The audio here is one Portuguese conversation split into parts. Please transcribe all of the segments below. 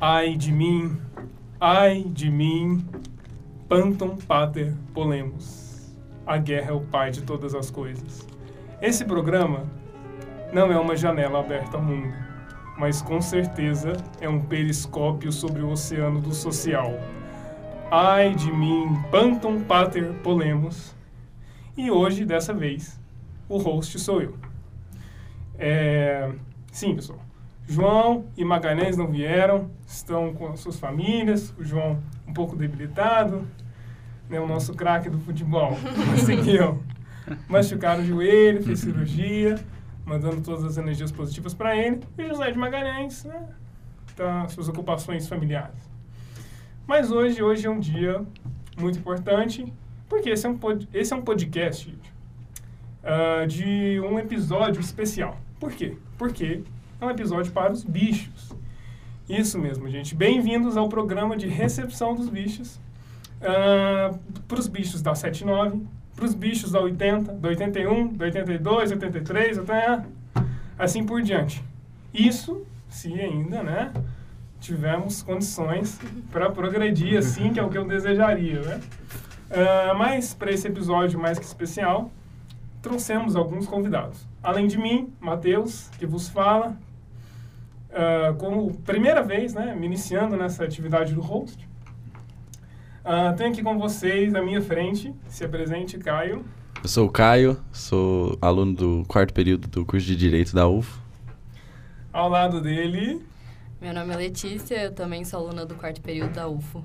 Ai de mim, ai de mim, pantum pater polemos. A guerra é o pai de todas as coisas. Esse programa não é uma janela aberta ao mundo, mas com certeza é um periscópio sobre o oceano do social. Ai de mim, pantum pater polemos. E hoje, dessa vez, o host sou eu. É... Sim, pessoal. João e Magalhães não vieram, estão com as suas famílias. O João um pouco debilitado, né, o nosso craque do futebol, conseguiu machucar o joelho, fez cirurgia, mandando todas as energias positivas para ele. E José de Magalhães, né, tá suas ocupações familiares. Mas hoje, hoje é um dia muito importante, porque esse é um, pod, esse é um podcast uh, de um episódio especial. Por quê? Porque é um episódio para os bichos. Isso mesmo, gente. Bem-vindos ao programa de recepção dos bichos. Uh, para os bichos da 79, para os bichos da 80, da 81, da 82, 83, até assim por diante. Isso se ainda, né, tivermos condições para progredir assim, que é o que eu desejaria, né? Uh, mas para esse episódio mais que especial, trouxemos alguns convidados. Além de mim, Matheus, que vos fala, uh, como primeira vez, né, me iniciando nessa atividade do host. Uh, tenho aqui com vocês, à minha frente, se apresente, Caio. Eu sou o Caio, sou aluno do quarto período do curso de Direito da UFO. Ao lado dele... Meu nome é Letícia, eu também sou aluna do quarto período da UFO.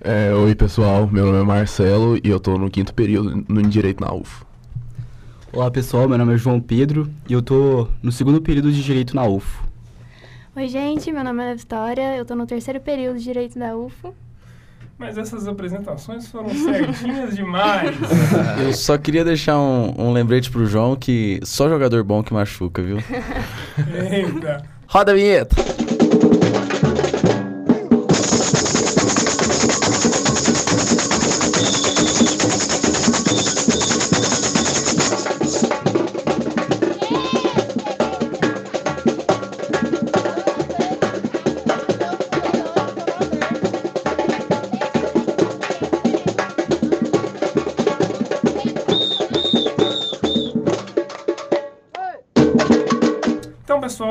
É, oi, pessoal, meu nome é Marcelo e eu estou no quinto período no Direito na UFO. Olá, pessoal, meu nome é João Pedro e eu estou no segundo período de Direito na UFO. Oi, gente, meu nome é Vitória, eu estou no terceiro período de Direito da UFO. Mas essas apresentações foram certinhas demais. Eu só queria deixar um, um lembrete pro João que só jogador bom que machuca, viu? Eita. Roda a vinheta!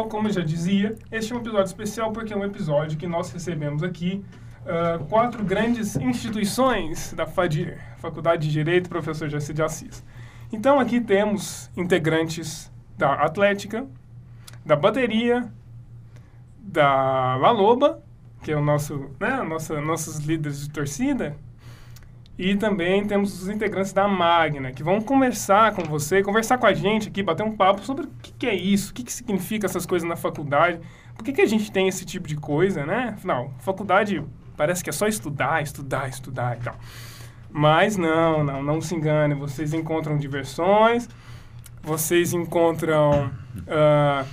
Como eu já dizia, este é um episódio especial porque é um episódio que nós recebemos aqui uh, quatro grandes instituições da FADIR, Faculdade de Direito Professor Jacir de Assis. Então, aqui temos integrantes da Atlética, da Bateria, da La Loba, que é o nosso, né, nossa, nossos líderes de torcida, e também temos os integrantes da Magna, que vão conversar com você, conversar com a gente aqui, bater um papo sobre o que, que é isso, o que, que significa essas coisas na faculdade, por que, que a gente tem esse tipo de coisa, né? Afinal, faculdade parece que é só estudar, estudar, estudar e tal. Mas não, não, não se engane, vocês encontram diversões, vocês encontram uh,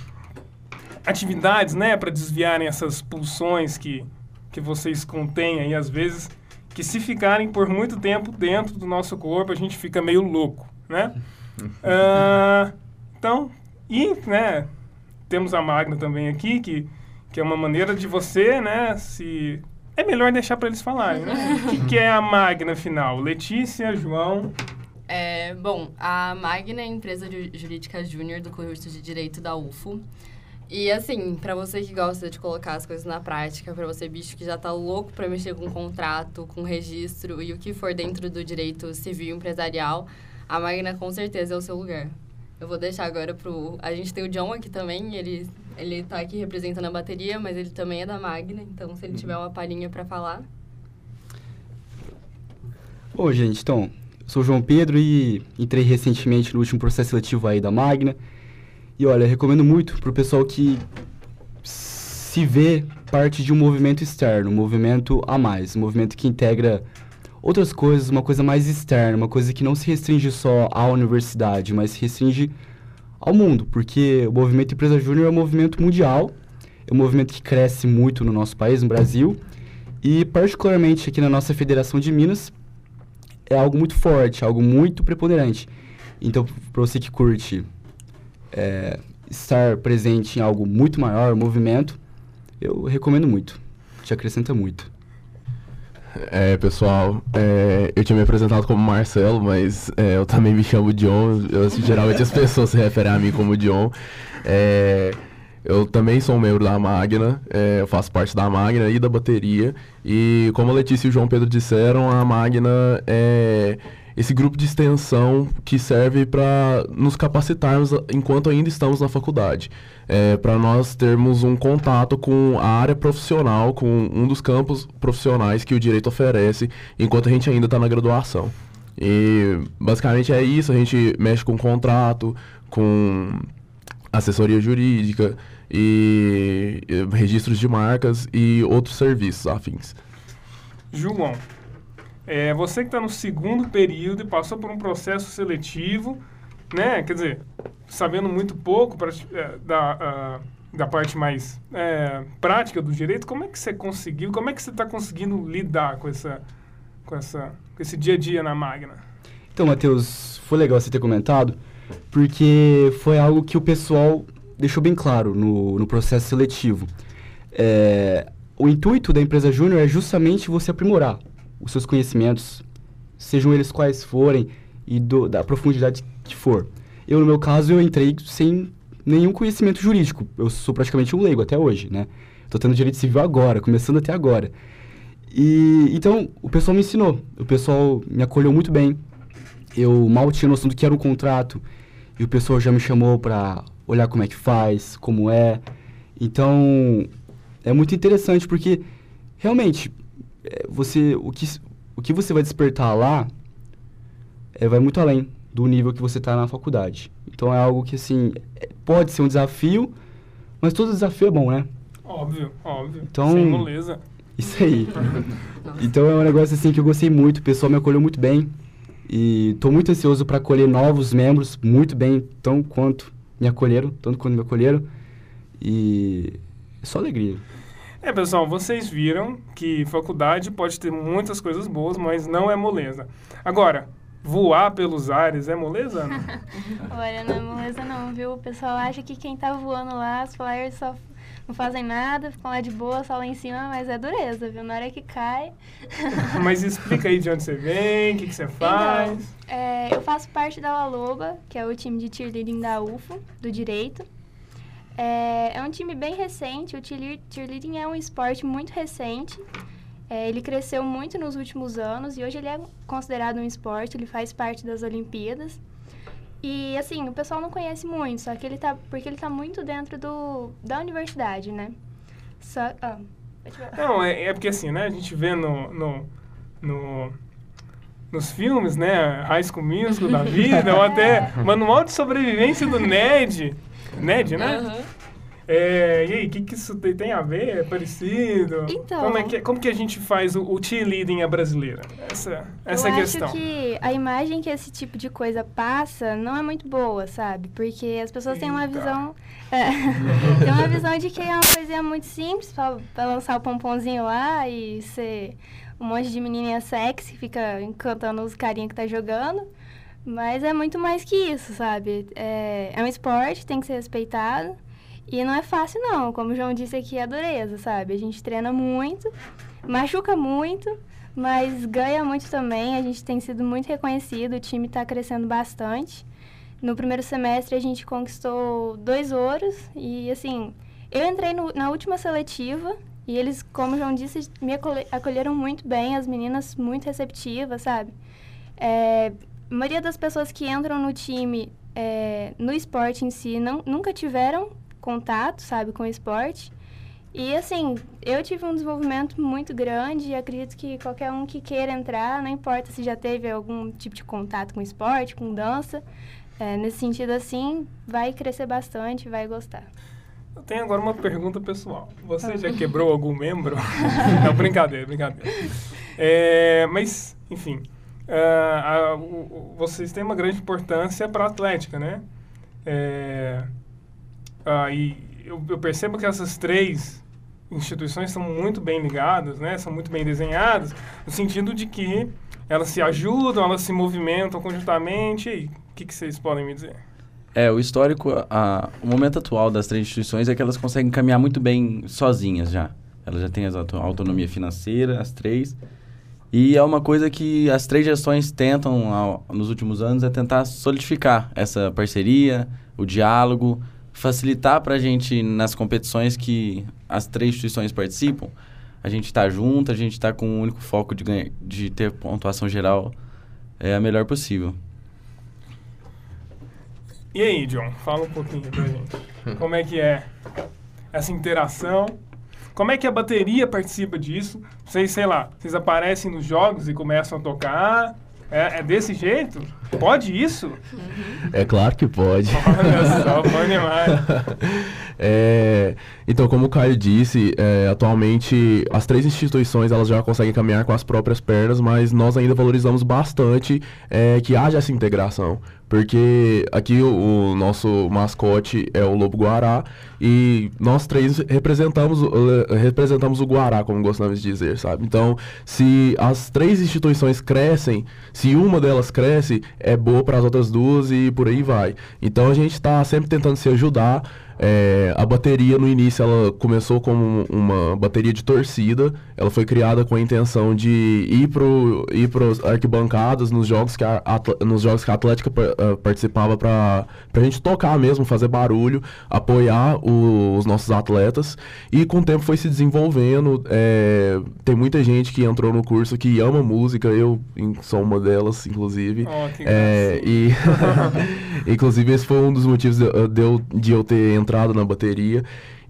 atividades, né, para desviarem essas pulsões que, que vocês contêm aí às vezes que se ficarem por muito tempo dentro do nosso corpo, a gente fica meio louco, né? uh, então, e, né, temos a Magna também aqui, que, que é uma maneira de você, né, se... É melhor deixar para eles falarem, né? O que, que é a Magna, afinal? Letícia, João... É, bom, a Magna é a empresa jurídica júnior do curso de Direito da UFO. E assim, para você que gosta de colocar as coisas na prática, para você bicho que já tá louco para mexer com contrato, com registro e o que for dentro do direito civil empresarial, a Magna com certeza é o seu lugar. Eu vou deixar agora pro a gente tem o John aqui também, ele ele tá aqui representando a bateria, mas ele também é da Magna, então se ele tiver uma palhinha para falar. Bom, gente, então, sou o João Pedro e entrei recentemente no último processo seletivo aí da Magna. E olha, recomendo muito pro pessoal que se vê parte de um movimento externo, um movimento a mais, um movimento que integra outras coisas, uma coisa mais externa, uma coisa que não se restringe só à universidade, mas se restringe ao mundo, porque o movimento Empresa Júnior é um movimento mundial, é um movimento que cresce muito no nosso país, no Brasil, e particularmente aqui na nossa Federação de Minas, é algo muito forte, algo muito preponderante. Então, para você que curte é, estar presente em algo muito maior, movimento, eu recomendo muito. Te acrescenta muito. É, pessoal, é, eu tinha me apresentado como Marcelo, mas é, eu também me chamo John. Eu, geralmente as pessoas se referem a mim como John. É, eu também sou um membro da Magna, é, eu faço parte da Magna e da bateria. E como a Letícia e o João Pedro disseram, a Magna é esse grupo de extensão que serve para nos capacitarmos enquanto ainda estamos na faculdade. É, para nós termos um contato com a área profissional, com um dos campos profissionais que o direito oferece enquanto a gente ainda está na graduação. E basicamente é isso, a gente mexe com contrato, com assessoria jurídica e, registros de marcas e outros serviços afins. João, é, você que está no segundo período e passou por um processo seletivo, né? Quer dizer, sabendo muito pouco pra, é, da, da parte mais é, prática do direito, como é que você conseguiu, como é que você está conseguindo lidar com, essa, com, essa, com esse dia a dia na Magna? Então, Matheus, foi legal você ter comentado, porque foi algo que o pessoal deixou bem claro no, no processo seletivo. É, o intuito da empresa júnior é justamente você aprimorar os seus conhecimentos, sejam eles quais forem e do, da profundidade que for. Eu, no meu caso, eu entrei sem nenhum conhecimento jurídico. Eu sou praticamente um leigo até hoje, né? Estou tendo direito civil agora, começando até agora. E então o pessoal me ensinou, o pessoal me acolheu muito bem. Eu mal tinha noção do que era um contrato e o pessoal já me chamou para olhar como é que faz, como é. Então é muito interessante porque realmente você o que o que você vai despertar lá é, vai muito além do nível que você está na faculdade. Então é algo que assim é, pode ser um desafio, mas todo desafio é bom, né? Óbvio, óbvio. Então, Sem moleza. Isso aí. então é um negócio assim que eu gostei muito, o pessoal me acolheu muito bem. E estou muito ansioso para acolher novos membros, muito bem, tão quanto me acolheram, tanto quanto me acolheram. E é só alegria. É, pessoal, vocês viram que faculdade pode ter muitas coisas boas, mas não é moleza. Agora, voar pelos ares é moleza? Olha, não é moleza não, viu? O pessoal acha que quem tá voando lá, os flyers só não fazem nada, ficam lá de boa, só lá em cima, mas é dureza, viu? Na hora que cai... mas explica aí de onde você vem, o que, que você faz. Então, é, eu faço parte da Laloba, que é o time de cheerleading da UFO, do Direito. É, é um time bem recente, o cheerleading é um esporte muito recente. É, ele cresceu muito nos últimos anos e hoje ele é considerado um esporte, ele faz parte das Olimpíadas. E assim, o pessoal não conhece muito, só que ele tá. Porque ele tá muito dentro do, da universidade, né? Só. Ah, não, é, é porque assim, né? A gente vê no, no, no nos filmes, né? High School Musical da vida, ou até Manual de Sobrevivência do Ned. Ned, né? Uhum. É, e aí, o que, que isso tem, tem, a ver? É parecido? Então... Como, é que, como que a gente faz o, o cheerleading à brasileira? Essa, essa eu é a questão. Eu acho que a imagem que esse tipo de coisa passa não é muito boa, sabe? Porque as pessoas Eita. têm uma visão... É, tem uma visão de que é uma coisinha muito simples pra, pra lançar o pomponzinho lá e ser um monte de menininha sexy que fica encantando os carinha que tá jogando. Mas é muito mais que isso, sabe? É, é um esporte, tem que ser respeitado. E não é fácil, não. Como o João disse aqui, é dureza, sabe? A gente treina muito, machuca muito, mas ganha muito também. A gente tem sido muito reconhecido, o time está crescendo bastante. No primeiro semestre, a gente conquistou dois ouros. E, assim, eu entrei no, na última seletiva e eles, como o João disse, me acolheram muito bem. As meninas muito receptivas, sabe? É, a maioria das pessoas que entram no time, é, no esporte em si, não, nunca tiveram contato, sabe, com o esporte. E assim, eu tive um desenvolvimento muito grande e acredito que qualquer um que queira entrar, não importa se já teve algum tipo de contato com esporte, com dança, é, nesse sentido assim, vai crescer bastante, vai gostar. Eu tenho agora uma pergunta pessoal. Você já quebrou algum membro? não, brincadeira, brincadeira. É, mas, enfim, uh, uh, vocês têm uma grande importância para a Atlética, né? É, eu, eu, percebo que essas três instituições são muito bem ligadas, né? São muito bem desenhadas, no sentido de que elas se ajudam, elas se movimentam conjuntamente. O que, que vocês podem me dizer? É, o histórico, a- o momento atual das três instituições é que elas conseguem caminhar muito bem sozinhas já. Elas já têm a auto- autonomia financeira, as três. E é uma coisa que as três gestões tentam, ao- nos últimos anos, é tentar solidificar essa parceria, o diálogo, facilitar para a gente nas competições que as três instituições participam. A gente está junto, a gente está com o único foco de, ganhar, de ter pontuação geral é a melhor possível. E aí, John, fala um pouquinho pra gente. Como é que é essa interação? Como é que a bateria participa disso? Vocês, sei lá, vocês aparecem nos jogos e começam a tocar? É, é desse jeito? Pode isso? É claro que pode. Olha só, bom demais. É, então, como o Caio disse, é, atualmente as três instituições elas já conseguem caminhar com as próprias pernas, mas nós ainda valorizamos bastante é, que haja essa integração. Porque aqui o, o nosso mascote é o Lobo Guará e nós três representamos, eh, representamos o Guará, como gostamos de dizer, sabe? Então, se as três instituições crescem, se uma delas cresce, é boa para as outras duas e por aí vai. Então a gente está sempre tentando se ajudar. É, a bateria no início ela começou como uma bateria de torcida. Ela foi criada com a intenção de ir pro ir pros arquibancadas nos jogos que a, nos jogos que a Atlética ah, participava para a gente tocar mesmo, fazer barulho, apoiar o- os nossos atletas. E com o tempo foi se desenvolvendo. é, tem muita gente que entrou no curso que ama música. Eu sou uma delas, inclusive. Que É, e inclusive esse foi um dos motivos de, de eu, de eu ter entrado na bateria.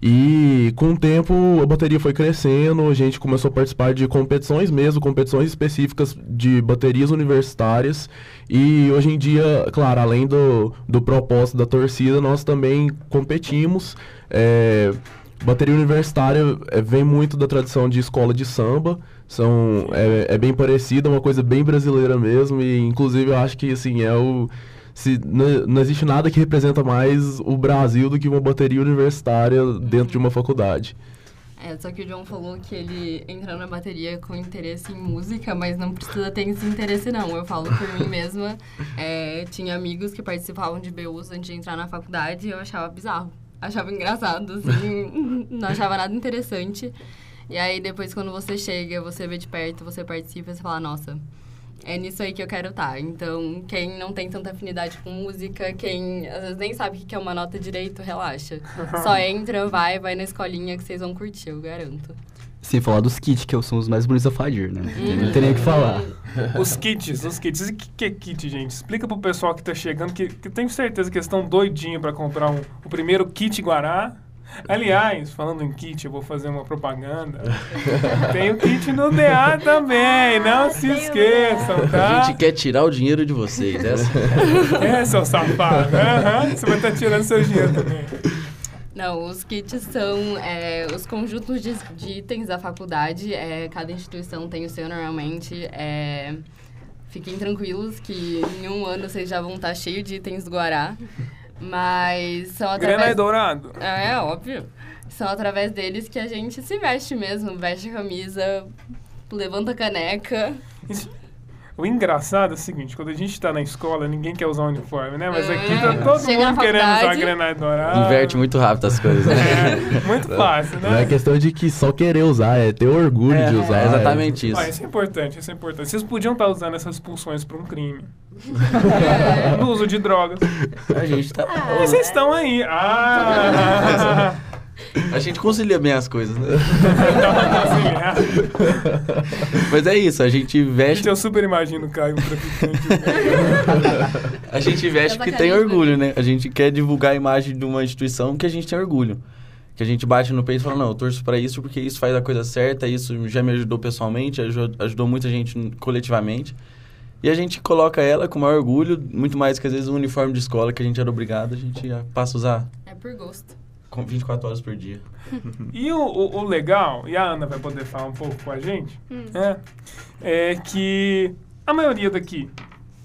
E com o tempo a bateria foi crescendo, a gente começou a participar de competições mesmo, competições específicas de baterias universitárias. E hoje em dia, claro, além do, do propósito da torcida, nós também competimos. É, bateria universitária é, vem muito da tradição de escola de samba. São, é, é bem parecida, uma coisa bem brasileira mesmo. E inclusive eu acho que assim, é o. Se, não, existe nada que representa mais o Brasil do que uma bateria universitária dentro de uma faculdade. É, só que o John falou que ele entrou na bateria com interesse em música, mas não precisa ter esse interesse, não. Eu falo por mim mesma. é, tinha amigos que participavam de BUs antes de entrar na faculdade e eu achava bizarro. Achava engraçado, assim, não achava nada interessante. E aí, depois, quando você chega, você vê de perto, você participa, você fala, nossa, é nisso aí que eu quero estar. Então, quem não tem tanta afinidade com música, quem às vezes nem sabe o que é uma nota direito, relaxa. Só entra, vai, vai na escolinha que vocês vão curtir, eu garanto. Sem falar dos kits, que são os mais bonitos da Fadir, né? Não tem nem o que falar. Os kits, os kits. E o que, que é kit, gente? Explica pro pessoal que tá chegando, que, que eu tenho certeza que eles estão doidinhos pra comprar um, o primeiro kit Guará. Aliás, falando em kit, eu vou fazer uma propaganda. Tem o kit no DA também, não se Tem o esqueçam, A tá? gente quer tirar o dinheiro de vocês. Essa... É, seu safado. Aham, Você vai estar tirando seu dinheiro também. Não, os kits são é, os conjuntos de, de itens da faculdade. É, cada instituição tem o seu normalmente. É, fiquem tranquilos que em um ano vocês já vão estar cheios de itens do Guará. Mas são Grana é através... dourado. É, óbvio. São através deles que a gente se veste mesmo. Veste a camisa, levanta a caneca. O engraçado é o seguinte, quando a gente tá na escola, ninguém quer usar uniforme, né? Mas aqui tá É. todo Chega mundo querendo usar faculdade. granada dourada. Inverte muito rápido as coisas. né? É, muito fácil, Não é né? questão de que só querer usar, é ter orgulho É, de usar. é exatamente isso. Ó, isso é importante, isso é importante. Vocês podiam estar usando essas pulsões pra um crime. É. No uso de drogas. A gente tá. Mas vocês estão aí. Ah! A gente concilia bem as coisas, né? Mas é isso, a gente veste. Gente, eu super imagino o Caio, um traficante. A gente veste porque tem orgulho, né? A gente quer divulgar a imagem de uma instituição que a gente tem orgulho. Que a gente bate no peito e fala, não, eu torço pra isso porque isso faz a coisa certa, isso já me ajudou pessoalmente, aju- ajudou muita gente coletivamente. E a gente coloca ela com maior orgulho, muito mais que às vezes o uniforme de escola que a gente era obrigado, a gente já passa a usar É por gosto. Com 24 horas por dia. E o, o- o legal, e a Ana vai poder falar um pouco com a gente, Hum. é, é que a maioria daqui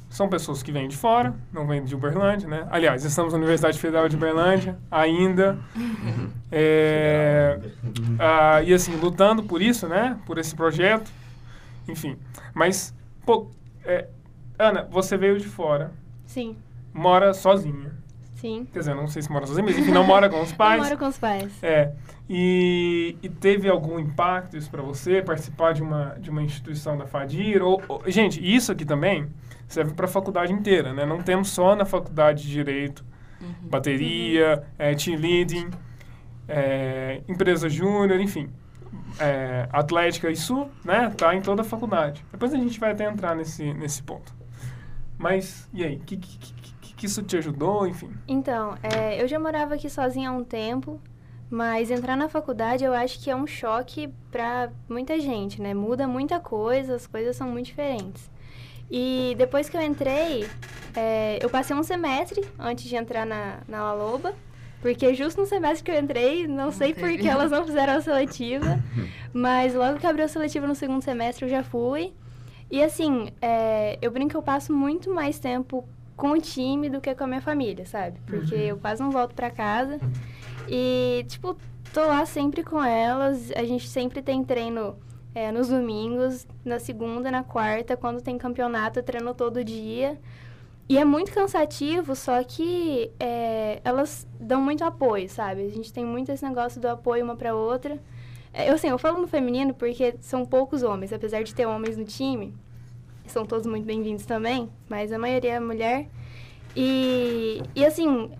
são pessoas que vêm de fora, não vêm de Uberlândia, né? Aliás, estamos na Universidade Federal de Uberlândia ainda. É, ah, e assim, lutando por isso, né? Por esse projeto. Enfim. Mas, pô, é, Ana, você veio de fora, Sim, mora sozinha. Sim. Quer dizer, não sei se mora sozinha, mas enfim, não mora com os Eu pais. moro com os pais. É. E, e teve algum impacto isso para você, participar de uma, de uma instituição da FADIR? Ou, ou- gente, isso aqui também serve para a faculdade inteira, né? Não temos só na faculdade de Direito, bateria, é, team leading, é, empresa júnior, enfim. É, atlética, isso né, tá em toda a faculdade. Depois a gente vai até entrar nesse, nesse ponto. Mas, e aí? Que, que, que, que- isso te ajudou, enfim? Então, é, eu já morava aqui sozinha há um tempo, mas entrar na faculdade eu acho que é um choque pra muita gente, né? Muda muita coisa, as coisas são muito diferentes. E depois que eu entrei, é, eu passei um semestre antes de entrar na, na La Loba, porque justo no semestre que eu entrei, não, sei por que elas não fizeram a seletiva, mas logo que abriu a seletiva no segundo semestre eu já fui. E assim, é, eu brinco que eu passo muito mais tempo com o time do que com a minha família, sabe? Porque eu quase não volto pra casa. E, tipo, tô lá sempre com elas. A gente sempre tem treino é, nos domingos, na segunda, na quarta, quando tem campeonato, eu treino todo dia. E é muito cansativo, só que é, elas dão muito apoio, sabe? A gente tem muito esse negócio do apoio uma pra outra. É, eu, assim, eu falo no feminino porque são poucos homens, apesar de ter homens no time. São todos muito bem-vindos também, mas a maioria é mulher. E, e assim,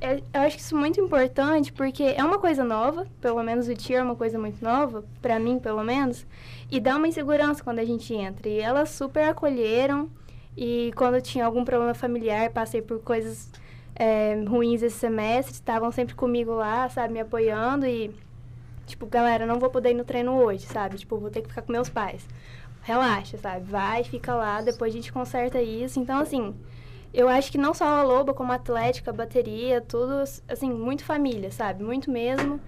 é- eu acho isso muito importante porque é uma coisa nova, pelo menos o tio é uma coisa muito nova, pra mim pelo menos, e dá uma insegurança quando a gente entra. E elas super acolheram, e quando eu tinha algum problema familiar, passei por coisas é, ruins esse semestre, estavam sempre comigo lá, sabe, me apoiando e, tipo, galera, não vou poder ir no treino hoje, sabe? Tipo, vou ter que ficar com meus pais. Relaxa, sabe? Vai, fica lá, depois a gente conserta isso. Então, assim, eu acho que não só a Loba, como a Atlética, a bateria, tudo, assim, muito família, sabe? Muito mesmo,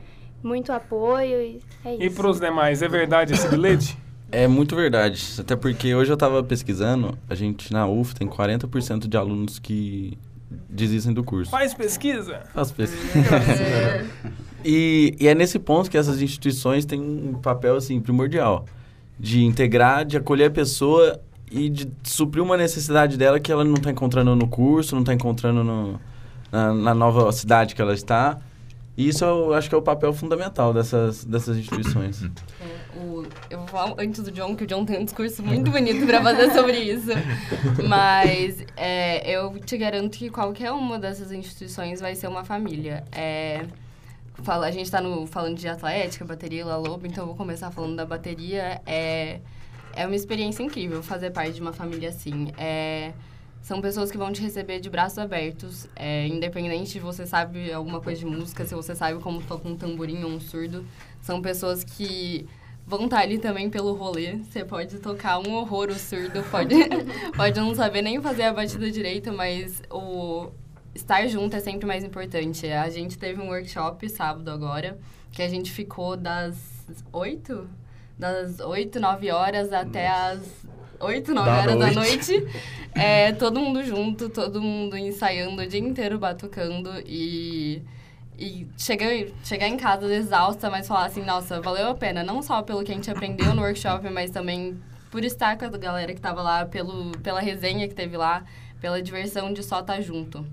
muito apoio e é isso. E para os demais, é verdade esse bilhete? É muito verdade. Até porque hoje eu tava pesquisando, a gente na UF tem 40% de alunos que desistem do curso. Faz pesquisa? Faço pesquisa. E, e é nesse ponto que essas instituições têm um papel assim primordial de integrar, de acolher a pessoa e de suprir uma necessidade dela que ela não está encontrando no curso, não está encontrando no- na, na nova cidade que ela está. E isso eu acho que é o papel fundamental dessas, dessas instituições. É, o- eu vou falar antes do John, que o John tem um discurso muito bonito pra fazer sobre isso. Mas é, eu te garanto que qualquer uma dessas instituições vai ser uma família. É, fala, a gente tá no, falando de atlética, bateria, La Lobo, então eu vou começar falando da bateria. É, é uma experiência incrível fazer parte de uma família assim. É, são pessoas que vão te receber de braços abertos, é, independente de você sabe alguma coisa de música, se você sabe como toca um tamborim ou um surdo. São pessoas que vão estar ali também pelo rolê. Você pode tocar um horror o surdo, pode, pode não saber nem fazer a batida direita, mas o estar junto é sempre mais importante. A gente teve um workshop sábado agora, que a gente ficou das oito? Das oito, nove horas até as oito, nove Da horas da noite. noite. É, todo mundo junto, todo mundo ensaiando o dia inteiro, batucando e... E chegar, chegar em casa exausta, mas falar assim, nossa, valeu a pena. Não só pelo que a gente aprendeu no workshop, mas também por estar com a galera que tava lá, pelo, pela resenha que teve lá, pela diversão de só estar junto.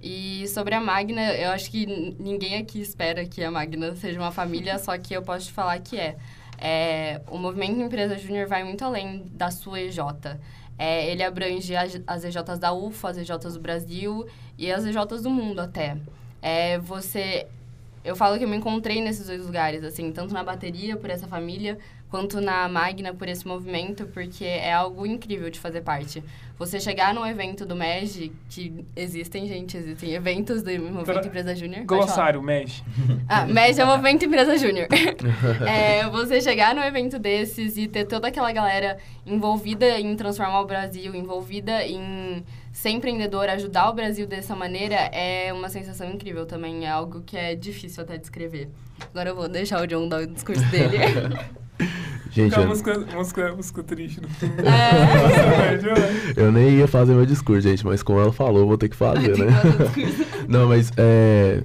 E sobre a Magna, eu acho que ninguém aqui espera que a Magna seja uma família, só que eu posso te falar que é. É, o movimento Empresa Júnior vai muito além da sua EJ. É, ele abrange as, as EJs da UFA, as EJs do Brasil e as EJs do mundo até. É, você... Eu falo que eu me encontrei nesses dois lugares, assim, tanto na bateria, por essa família, quanto na Magna, por esse movimento, porque é algo incrível de fazer parte. Você chegar num evento do MEG, que existem, gente, existem eventos do Movimento Tra- Empresa Júnior. Glossário, mexe. Ah, MEG é o Movimento Empresa Júnior. é, você chegar num evento desses e ter toda aquela galera envolvida em transformar o Brasil, envolvida em ser empreendedor, ajudar o Brasil dessa maneira, é uma sensação incrível também. É algo que é difícil até descrever. Agora eu vou deixar o John dar o discurso dele. Gente, Fica eu, música, música, música triste no fundo. É. eu nem ia fazer meu discurso, gente, mas como ela falou, vou ter que fazer, né? Não, mas é,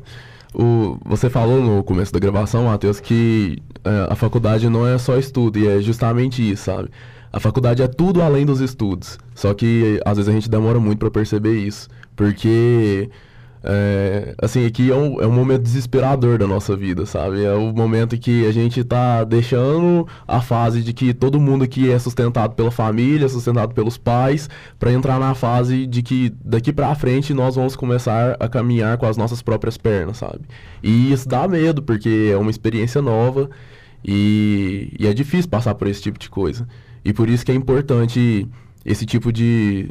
o, você falou no começo da gravação, Matheus, que é, a faculdade não é só estudo, e é justamente isso, sabe? A faculdade é tudo além dos estudos. Só que às vezes a gente demora muito pra perceber isso. Porque É, assim, aqui é um, é um momento desesperador da nossa vida, sabe? É o momento que a gente tá deixando a fase de que todo mundo aqui é sustentado pela família, sustentado pelos pais, para entrar na fase de que daqui para frente nós vamos começar a caminhar com as nossas próprias pernas, sabe? E isso dá medo, porque é uma experiência nova e, e é difícil passar por esse tipo de coisa. E por isso que é importante esse tipo de,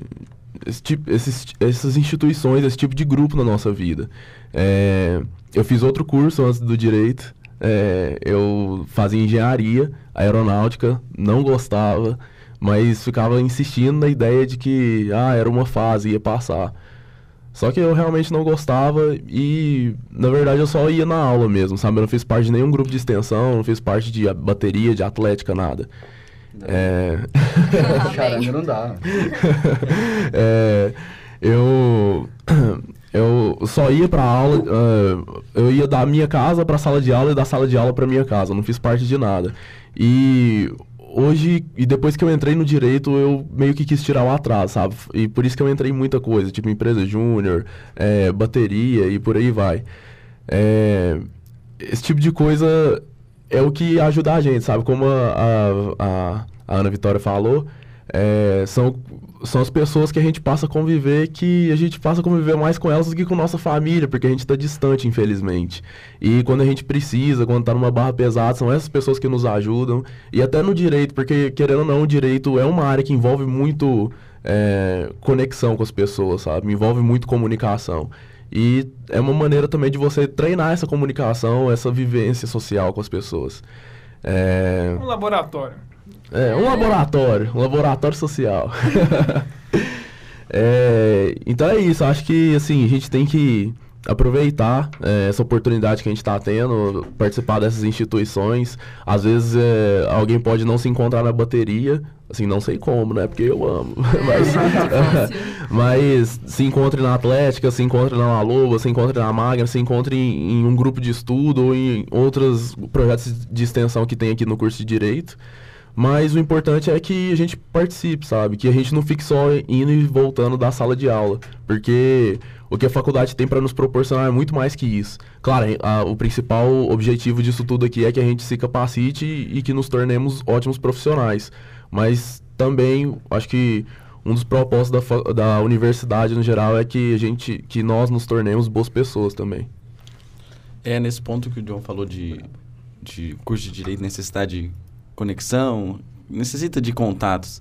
esse tipo, esses, essas instituições, esse tipo de grupo na nossa vida. É, eu fiz outro curso antes do direito. É, eu fazia engenharia aeronáutica, não gostava, mas ficava insistindo na ideia de que ah, era uma fase, ia passar. Só que eu realmente não gostava e, na verdade, eu só ia na aula mesmo, sabe? Eu não fiz parte de nenhum grupo de extensão, não fiz parte de bateria, de atlética, nada. É... Charanga não dá. é, eu, eu só ia pra aula, uh, eu ia da minha casa pra sala de aula e da sala de aula pra minha casa, não fiz parte de nada. E hoje, e depois que eu entrei no direito, eu meio que quis tirar o atraso, sabe? E por isso que eu entrei em muita coisa, tipo empresa júnior, é, bateria e por aí vai. É, esse tipo de coisa é o que ajuda a gente, sabe? Como a, a, a Ana Vitória falou, é, são, são as pessoas que a gente passa a conviver, que a gente passa a conviver mais com elas do que com nossa família, porque a gente está distante, infelizmente. E quando a gente precisa, quando está numa barra pesada, são essas pessoas que nos ajudam. E até no direito, porque querendo ou não, o direito é uma área que envolve muito é, conexão com as pessoas, sabe? Envolve muito comunicação. E é uma maneira também de você treinar essa comunicação, essa vivência social com as pessoas. É... Um laboratório. É, um laboratório, um laboratório social. é, então é isso, acho que assim, a gente tem que aproveitar é, essa oportunidade que a gente está tendo, participar dessas instituições. Às vezes é, alguém pode não se encontrar na bateria, assim, não sei como, né? Porque eu amo. mas, mas se encontre na Atlética, se encontre na Loba, se encontre na Magna, se encontre em, em um grupo de estudo ou em outros projetos de extensão que tem aqui no curso de Direito. Mas o importante é que a gente participe, sabe? Que a gente não fique só indo e voltando da sala de aula. Porque o que a faculdade tem para nos proporcionar é muito mais que isso. Claro, a, o principal objetivo disso tudo aqui é que a gente se capacite e, que nos tornemos ótimos profissionais. Mas também acho que um dos propósitos da, da universidade no geral é que a gente, que nós nos tornemos boas pessoas também. É nesse ponto que o John falou de, de curso de direito, necessidade de conexão, necessita de contatos.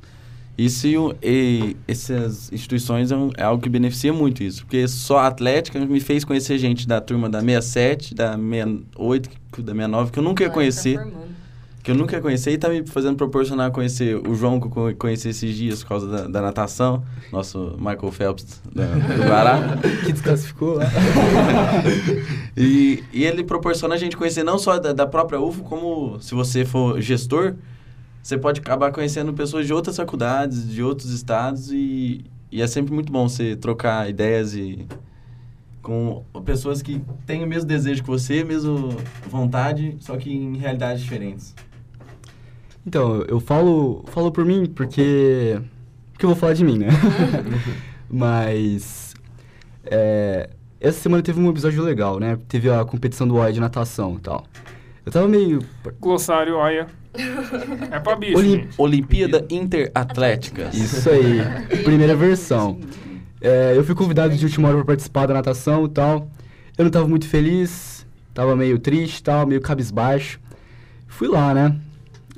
Isso e, essas instituições é, um, é, algo que beneficia muito isso. Porque só a Atlética me fez conhecer gente da turma da 67, da 68, da 69, que eu nunca ia conhecer. Tá que eu nunca ia conhecer e tá me fazendo proporcionar conhecer o João que eu conheci esses dias por causa da, da natação, nosso Michael Phelps da, do Guará. que desclassificou lá. e, e ele proporciona a gente conhecer não só da, da própria UFO, como se você for gestor, você pode acabar conhecendo pessoas de outras faculdades, de outros estados e, e é sempre muito bom você trocar ideias e com pessoas que têm o mesmo desejo que você, mesmo vontade, só que em realidades diferentes. Então, eu falo, falo por mim porque porque eu vou falar de mim, né? Mas é, essa semana teve um episódio legal, né? Teve a competição do OIA de natação e tal. Eu tava meio Glossário OIA. É pra bicho. Olim Olimpíada Interatlética. Isso aí. Primeira versão. É, eu fui convidado de última hora para participar da natação e tal. Eu não tava muito feliz, tava meio triste e tal, meio cabisbaixo. Fui lá, né?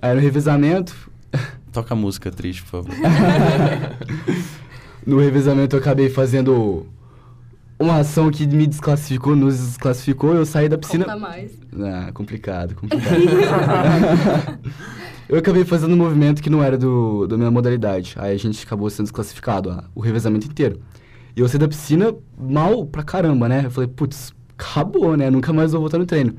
Aí no revezamento. Toca música triste, por favor. no revezamento eu acabei fazendo uma ação que me desclassificou, nos desclassificou, eu saí da piscina. Conta mais. Ah, complicado, complicado. eu acabei fazendo um movimento que não era do, da minha modalidade. Aí a gente acabou sendo desclassificado, o revezamento inteiro. E eu saí da piscina mal pra caramba, né? Eu falei, putz, acabou, né? Nunca mais vou voltar no treino.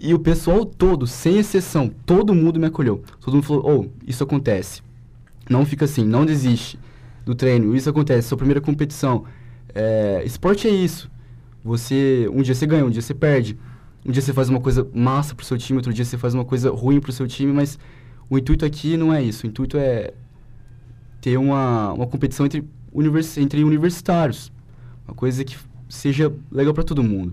E o pessoal todo, sem exceção, todo mundo me acolheu. Todo mundo falou, oh, isso acontece. Não fica assim, não desiste do treino. Isso acontece, sua primeira competição. É, esporte é isso. Você, um dia você ganha, um dia você perde. Um dia você faz uma coisa massa pro seu time, outro dia você faz uma coisa ruim pro seu time, mas o intuito aqui não é isso. O intuito é ter uma, uma competição entre, univers, entre universitários. Uma coisa que seja legal para todo mundo.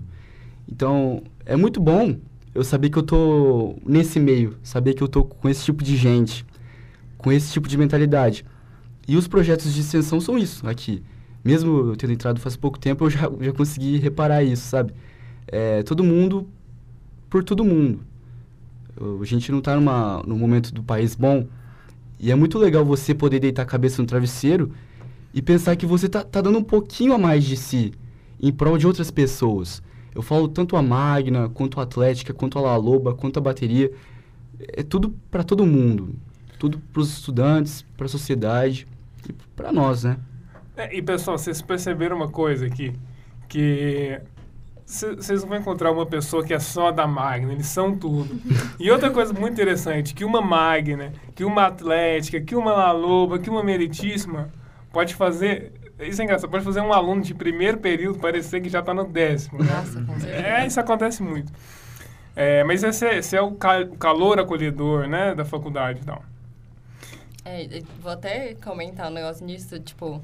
Então, é muito bom eu saber que eu tô nesse meio, saber que eu tô com esse tipo de gente, com esse tipo de mentalidade. E os projetos de extensão são isso aqui. Mesmo eu tendo entrado faz pouco tempo, eu já, já consegui reparar isso, sabe? É, todo mundo por todo mundo. A gente não tá numa, num momento do país bom. E é muito legal você poder deitar a cabeça no travesseiro e pensar que você tá, tá dando um pouquinho a mais de si em prol de outras pessoas. Eu falo tanto a Magna, quanto a Atlética, quanto a La Loba, quanto a bateria. É tudo para todo mundo. Tudo para os estudantes, para a sociedade e para nós, né? É, e pessoal, vocês perceberam uma coisa aqui? Que vocês não vão encontrar uma pessoa que é só da Magna, eles são tudo. E outra coisa muito interessante, que uma Magna, que uma Atlética, que uma La Loba, que uma Meritíssima, pode fazer... Isso é engraçado, pode fazer um aluno de primeiro período parecer que já está no décimo. Né? Nossa. É, isso acontece muito. É, mas esse é, esse é o ca- o calor acolhedor, né, da faculdade e tal. É, vou até comentar um negócio nisso, tipo...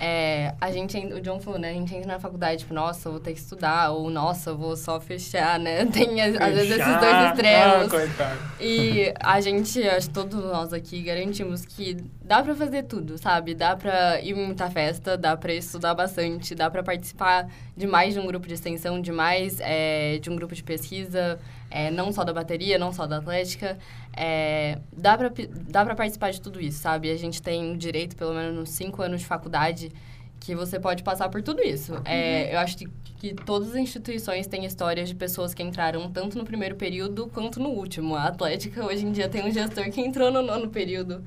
É, a gente, en- o John falou, né? A gente entra na faculdade, tipo, nossa, eu vou ter que estudar, ou nossa, eu vou só fechar, né? Tem às às vezes esses dois extremos. Ah, coitado. E a gente, acho que todos nós aqui garantimos que dá pra fazer tudo, sabe? Dá pra ir em muita festa, dá pra estudar bastante, dá pra participar de mais de um grupo de extensão, de mais é, de um grupo de pesquisa, é, não só da bateria, não só da atlética. É, dá, pra, pi- dá pra participar de tudo isso, sabe? A gente tem o direito, pelo menos nos cinco anos de faculdade, que você pode passar por tudo isso. É, eu acho que, que todas as instituições têm histórias de pessoas que entraram tanto no primeiro período quanto no último. A Atlética hoje em dia tem um gestor que entrou no nono período,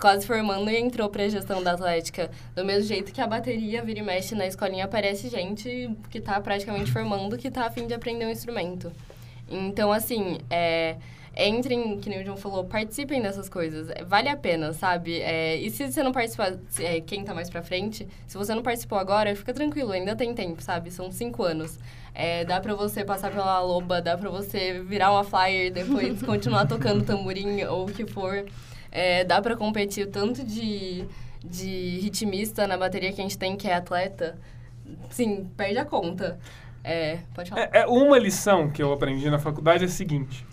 quase formando e entrou para a gestão da Atlética. Do mesmo jeito que a bateria vira e mexe na escolinha, aparece gente que está praticamente formando, que está a fim de aprender um instrumento. Então, assim, é, entrem, que nem o João falou, participem dessas coisas. É, Vale a pena, sabe? É, e se você não participar, se- é, quem tá mais pra frente, se você não participou agora, fica tranquilo, ainda tem tempo, sabe? São cinco anos. É, dá pra você passar pela loba, dá pra você virar uma flyer, depois continuar tocando tamborim ou o que for. É, dá pra competir o tanto de, de ritmista na bateria que a gente tem, que é atleta. Sim, perde a conta. É, pode falar. É, é uma lição que eu aprendi na faculdade é a seguinte.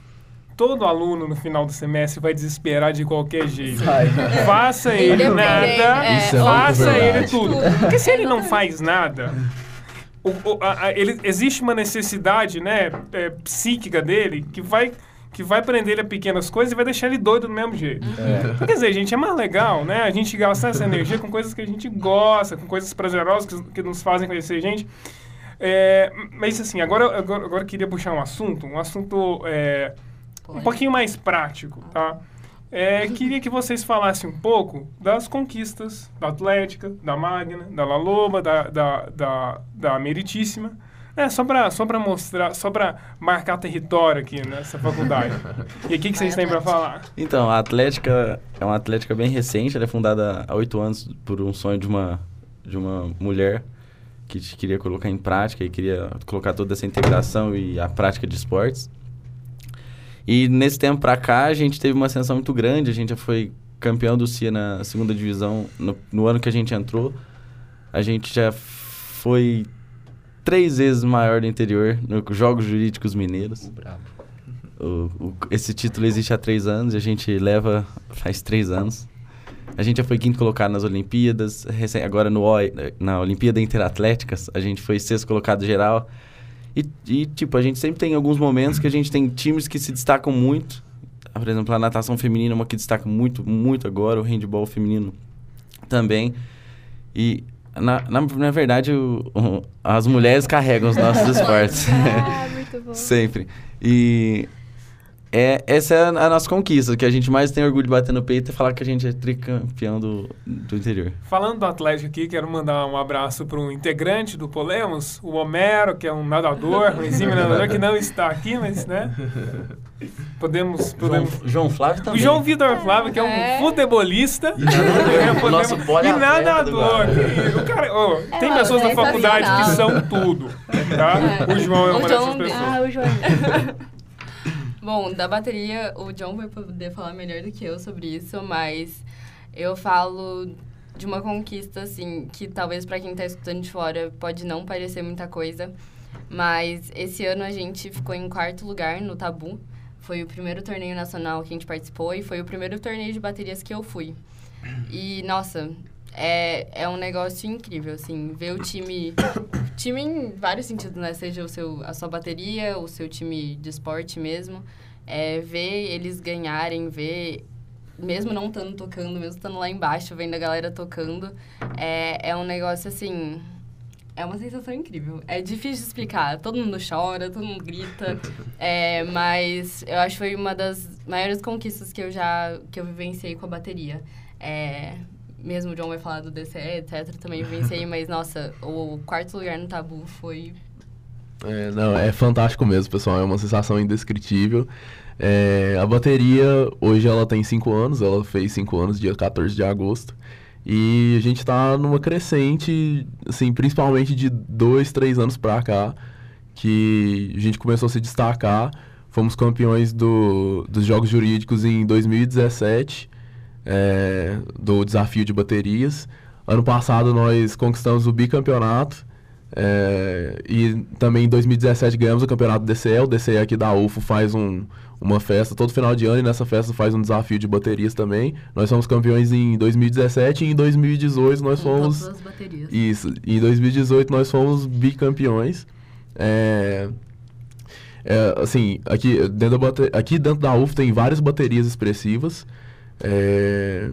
Todo aluno no final do semestre vai desesperar de qualquer jeito. Faça ele Independente, nada, é, é faça ele tudo. Porque se ele não faz nada, o- o- a- a- ele, existe uma necessidade né, é, psíquica dele que vai, que vai prender ele a pequenas coisas e vai deixar ele doido do mesmo jeito. Então, quer dizer, gente, é mais legal, né? A gente gastar essa energia com coisas que a gente gosta, com coisas prazerosas que, que nos fazem conhecer gente. É, mas assim, agora, agora, agora eu queria puxar um assunto, um assunto é, um pouquinho mais prático, tá? É, queria que vocês falassem um pouco das conquistas da Atlética, da Magna, da La Loba, da, da, da, da Meritíssima. É, só pra, só pra mostrar, só pra marcar território aqui nessa faculdade. E o que, que vocês têm pra falar? Então, a Atlética é uma Atlética bem recente, ela é fundada há oito anos por um sonho de uma, de uma mulher que queria colocar em prática e queria colocar toda essa integração e a prática de esportes. E nesse tempo pra cá, a gente teve uma ascensão muito grande, a gente já foi campeão do CIA na segunda divisão no, no ano que a gente entrou. A gente já foi três vezes maior do interior nos Jogos Jurídicos Mineiros. O- o- esse título existe há três anos e a gente leva faz três anos. A gente já foi quinto colocado nas Olimpíadas, recém- agora no na Olimpíada Interatléticas, a gente foi sexto colocado geral. E, e, tipo, a gente sempre tem alguns momentos que a gente tem times que se destacam muito. Por exemplo, a natação feminina é uma que destaca muito, muito agora, o handball feminino também. E, na, na, na verdade, o- o- as mulheres carregam os nossos esportes. Ah, muito bom. Sempre. E é, essa é a, a nossa conquista, que a gente mais tem orgulho de bater no peito e falar que a gente é tricampeão do, do interior. Falando do Atlético aqui, quero mandar um abraço para um integrante do Polemos, o Homero, que é um nadador, um exímio nadador que não está aqui, mas, né? Podemos... podemos... João Flávio O João Vitor Flávio, que é um É. futebolista. nadador. Podemos- Nosso E nadador. Guarda. O cara, ô, tem É, pessoas na faculdade que são tudo. Tá? É. O João é O uma João- dessas pessoas. Ah, o João. Bom, da bateria, o John vai poder falar melhor do que eu sobre isso, mas eu falo de uma conquista, assim, que talvez para quem tá escutando de fora pode não parecer muita coisa. Mas esse ano a gente ficou em quarto lugar no Tabu. Foi o primeiro torneio nacional que a gente participou e foi o primeiro torneio de baterias que eu fui. E, nossa, é, é um negócio incrível, assim, ver o time... time em vários sentidos, né? Seja o seu, a sua bateria, o seu time de esporte mesmo. É, ver eles ganharem, ver mesmo não estando tocando, mesmo estando lá embaixo, vendo a galera tocando, é, é um negócio assim. É uma sensação incrível. É difícil de explicar. Todo mundo chora, todo mundo grita. é, mas eu acho que foi uma das maiores conquistas que eu já que eu vivenciei com a bateria. É, mesmo o John vai falar do DCE, etc. Também vivenciei, mas nossa, o quarto lugar no tabu foi. É, não, é fantástico mesmo, pessoal. É uma sensação indescritível. É, a bateria, hoje ela tem 5 anos, ela fez 5 anos dia 14 de agosto. E a gente está numa crescente, assim, principalmente de 2, 3 anos para cá, que a gente começou a se destacar. Fomos campeões do, dos Jogos Jurídicos em 2017, é, do desafio de baterias. Ano passado nós conquistamos o bicampeonato. É, e também em 2017 ganhamos o campeonato DCE. O DCE aqui da UFO faz um, uma festa todo final de ano e nessa festa faz um desafio de baterias também. Nós somos campeões em 2017 e em 2018 nós fomos. Todas as baterias. Isso. Em 2018 nós fomos bicampeões. É, é, assim, aqui dentro, da bate- aqui dentro da UF tem várias baterias expressivas. É,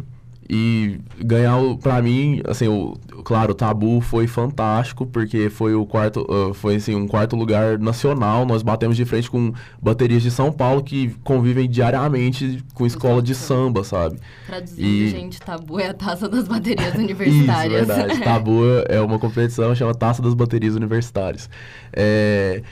e ganhar, pra mim, assim, o, claro, o Tabu foi fantástico, porque foi o quarto, ah, foi assim, um quarto lugar nacional. Nós batemos de frente com baterias de São Paulo que convivem diariamente com escola de samba, sabe? Traduzindo, E- gente, tabu é a taça das baterias Isso, universitárias. verdade. Tabu é uma competição, chama Taça das Baterias Universitárias. É,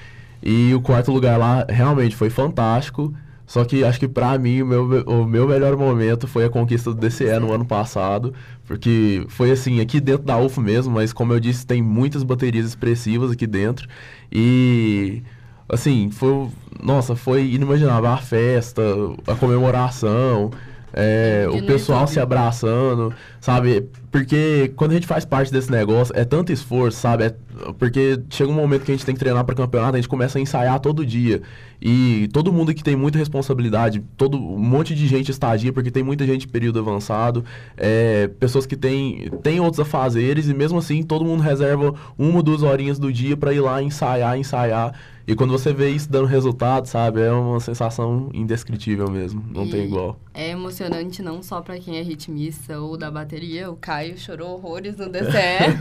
e o quarto lugar lá realmente foi fantástico. Só que acho que pra mim o meu, o meu melhor momento foi a conquista do DCE no ano passado. Porque foi assim, aqui dentro da UFO mesmo, mas como eu disse, tem muitas baterias expressivas aqui dentro. E assim, foi. Nossa, foi inimaginável a festa, a comemoração. É, o no pessoal se abraçando, sabe? Porque quando a gente faz parte desse negócio, é tanto esforço, sabe? É- porque chega um momento que a gente tem que treinar para campeonato, a gente começa a ensaiar todo dia. E todo mundo que tem muita responsabilidade, todo um monte de gente estagia, porque tem muita gente período avançado, é, pessoas que têm, têm outros afazeres, e mesmo assim todo mundo reserva uma ou duas horinhas do dia para ir lá ensaiar, ensaiar. E quando você vê isso dando resultado, sabe? É uma sensação indescritível mesmo, não tem E igual. É emocionante não só pra quem é ritmista ou da bateria. O Caio chorou horrores no DCE.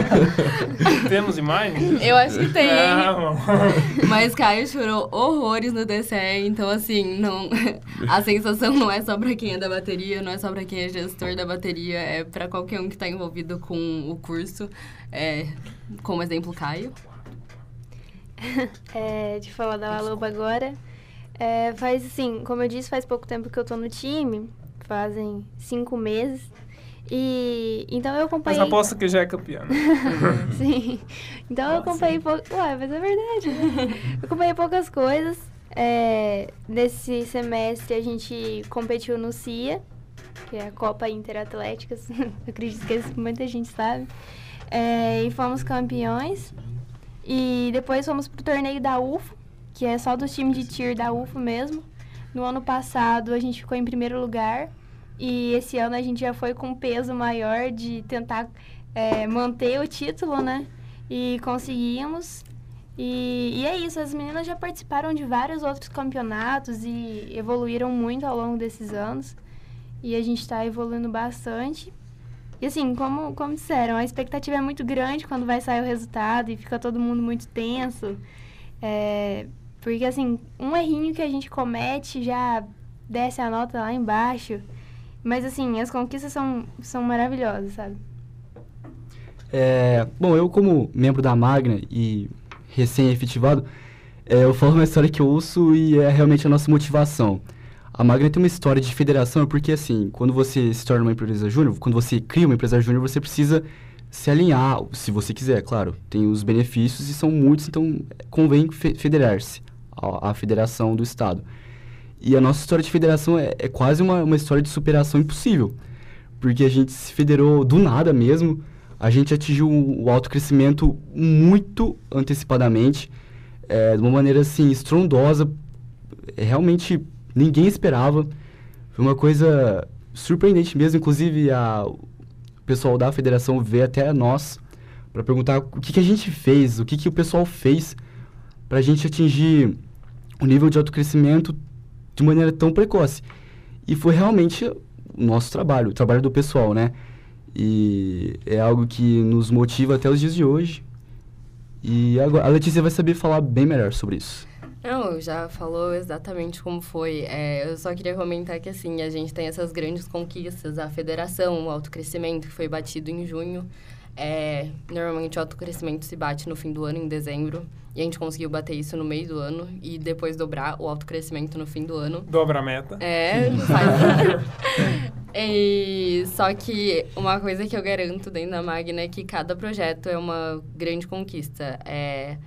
Temos imagens? Eu acho que tem. Ah. Mas Caio chorou horrores no DCE, então assim, não a sensação não é só pra quem é da bateria, não é só pra quem é gestor da bateria, é pra qualquer um que tá envolvido com o curso. É, como exemplo, Caio. É, de falar da Laloba agora. É, faz assim, como eu disse, faz pouco tempo que eu tô no time. Fazem cinco meses. E então eu Mas acompanhei. aposto que já é campeã. né? Sim. Então eu acompanhei pouco. Ué, mas é verdade. né? Eu acompanhei poucas coisas. É, nesse semestre a gente competiu no CIA, que é a Copa Interatléticas. Acredito que muita gente sabe. É, e fomos campeões. E depois fomos pro torneio da UFO, que é só dos times de tir da UFO mesmo. No ano passado a gente ficou em primeiro lugar. E esse ano a gente já foi com um peso maior de tentar é, manter o título, né? E conseguimos. E, e é isso, as meninas já participaram de vários outros campeonatos e evoluíram muito ao longo desses anos. E a gente está evoluindo bastante. E assim, como, como disseram, a expectativa é muito grande quando vai sair o resultado e fica todo mundo muito tenso. É, porque assim, um errinho que a gente comete já desce a nota lá embaixo. Mas assim, as conquistas são, são maravilhosas, sabe? É, bom, eu como membro da Magna e recém-efetivado, é, eu falo uma história que eu ouço e é realmente a nossa motivação. A Magna tem uma história de federação porque, assim, quando você se torna uma empresa júnior, quando você cria uma empresa júnior, você precisa se alinhar, se você quiser, claro. Tem os benefícios e são muitos, então convém fe- federar-se à, federação do Estado. E a nossa história de federação é, é quase uma, uma história de superação impossível. porque a gente se federou do nada mesmo. A gente atingiu o alto crescimento muito antecipadamente, é, de uma maneira assim estrondosa. É, realmente ninguém esperava. Foi uma coisa surpreendente mesmo. Inclusive, a, o pessoal da federação veio até nós para perguntar o que, que, a gente fez, o que, que o pessoal fez para a gente atingir o nível de autocrescimento de maneira tão precoce. E foi realmente o nosso trabalho, o trabalho do pessoal, né? E é algo que nos motiva até os dias de hoje. E agora, a Letícia vai saber falar bem melhor sobre isso. Não, já falou exatamente como foi. É, eu só queria comentar que, assim, a gente tem essas grandes conquistas, a federação, o autocrescimento, que foi batido em junho. É, normalmente o autocrescimento se bate no fim do ano, em dezembro. E a gente conseguiu bater isso no meio do ano e depois dobrar o autocrescimento no fim do ano. Dobra a meta. É, faz. e, só que uma coisa que eu garanto dentro da Magna é que cada projeto é uma grande conquista. É,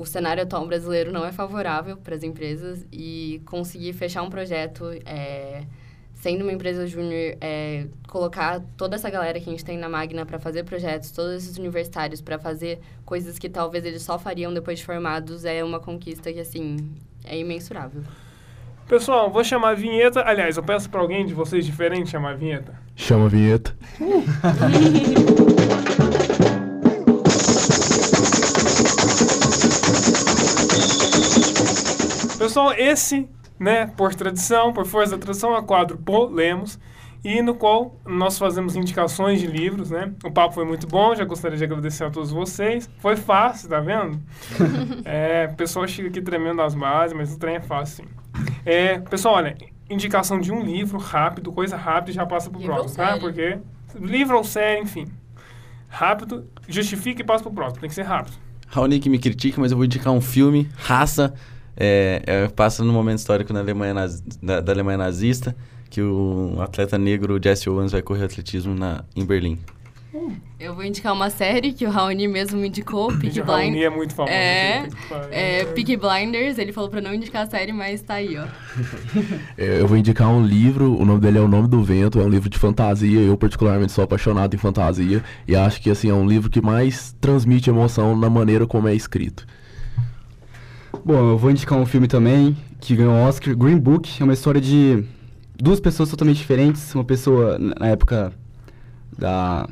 o cenário atual brasileiro não é favorável para as empresas e conseguir fechar um projeto é, sendo uma empresa júnior, é, colocar toda essa galera que a gente tem na Magna para fazer projetos, todos esses universitários para fazer coisas que talvez eles só fariam depois de formados, é uma conquista que, assim, é imensurável. Pessoal, vou chamar a vinheta. Aliás, eu peço para alguém de vocês diferente chamar a vinheta. Chama a vinheta. Pessoal, esse né, por tradição, por força da tradição, a quadro Polemos, e no qual nós fazemos indicações de livros, né? O papo foi muito bom, já gostaria de agradecer a todos vocês. Foi fácil, tá vendo? é, o pessoal chega aqui tremendo as bases, mas o trem é fácil, sim. É, pessoal, olha, indicação de um livro rápido, coisa rápida e já passa pro Livro próximo, tá? Porque livro ou série, enfim. Rápido, justifica e passa pro próximo, tem que ser rápido. Raoni que me critica, mas eu vou indicar um filme, Raça, é, é, passa no momento histórico na Alemanha naz- da, da Alemanha nazista, que o atleta negro Jesse Owens vai correr atletismo na, em Berlim. Eu vou indicar uma série que o Raoni mesmo me indicou, Peaky Vídeo Raoni Blinders. é muito famoso. É. É, Peaky Blinders, ele falou pra não indicar a série, mas tá aí, ó. É, Eu vou indicar um livro, o nome dele é O Nome do Vento, é um livro de fantasia, eu particularmente sou apaixonado em fantasia, e acho que assim, é um livro que mais transmite emoção na maneira como é escrito. Bom, eu vou indicar um filme também que ganhou o Oscar, Green Book. É uma história de duas pessoas totalmente diferentes. Uma pessoa na época da.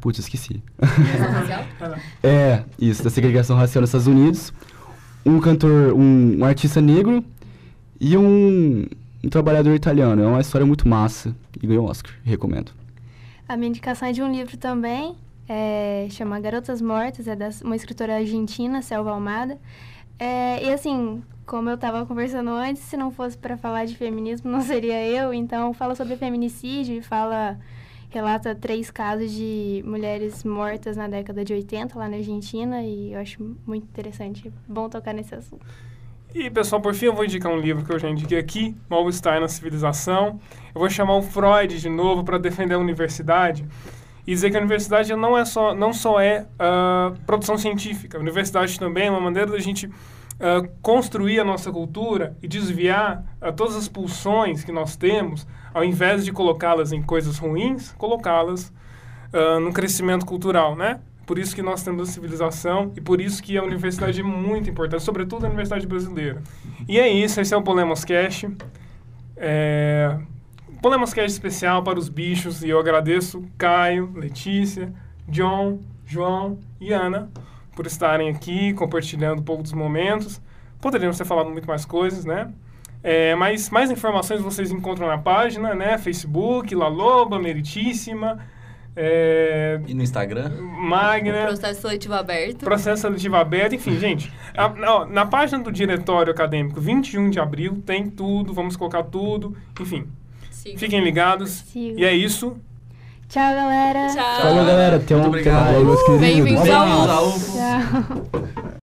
Putz, esqueci. É, isso, da segregação racial nos Estados Unidos. Um cantor, um, um artista negro e um, um trabalhador italiano. É uma história muito massa e ganhou o Oscar. Recomendo. A minha indicação é de um livro também, é, chama Garotas Mortas, é de uma escritora argentina, Selva Almada. É, e assim, como eu estava conversando antes, se não fosse para falar de feminismo, não seria eu. Então, fala sobre feminicídio e fala, relata três casos de mulheres mortas na década de 80 lá na Argentina e eu acho muito interessante, bom tocar nesse assunto. E, pessoal, por fim, eu vou indicar um livro que eu já indiquei aqui, Mal-Estar na Civilização. Eu vou chamar o Freud de novo para defender a universidade e dizer que a universidade não, é só, não só é ah, produção científica. A universidade também é uma maneira da gente ah, construir a nossa cultura e desviar ah, todas as pulsões que nós temos, ao invés de colocá-las em coisas ruins, colocá-las no crescimento cultural, né? Por isso que nós temos a civilização e por isso que a universidade é muito importante, sobretudo a universidade brasileira. E é isso, esse é o Polemos Cast. É... Polemos Cast especial para os bichos e eu agradeço Caio, Letícia, John, João e Ana por estarem aqui compartilhando um pouco dos momentos. Poderíamos ter falado muito mais coisas, né? É, mas mais informações vocês encontram na página, né? Facebook, La Loba, Meritíssima, é, E no Instagram? Magna. Processo seletivo aberto. Processo seletivo aberto, enfim, gente. a- na, na página do Diretório Acadêmico, 21 de abril, tem tudo, vamos colocar tudo. Enfim, Siga. fiquem ligados. Siga. E é isso. Tchau, galera! Tchau. Falou, galera. Até um Muito obrigado. Bem-vindos ao. Tchau!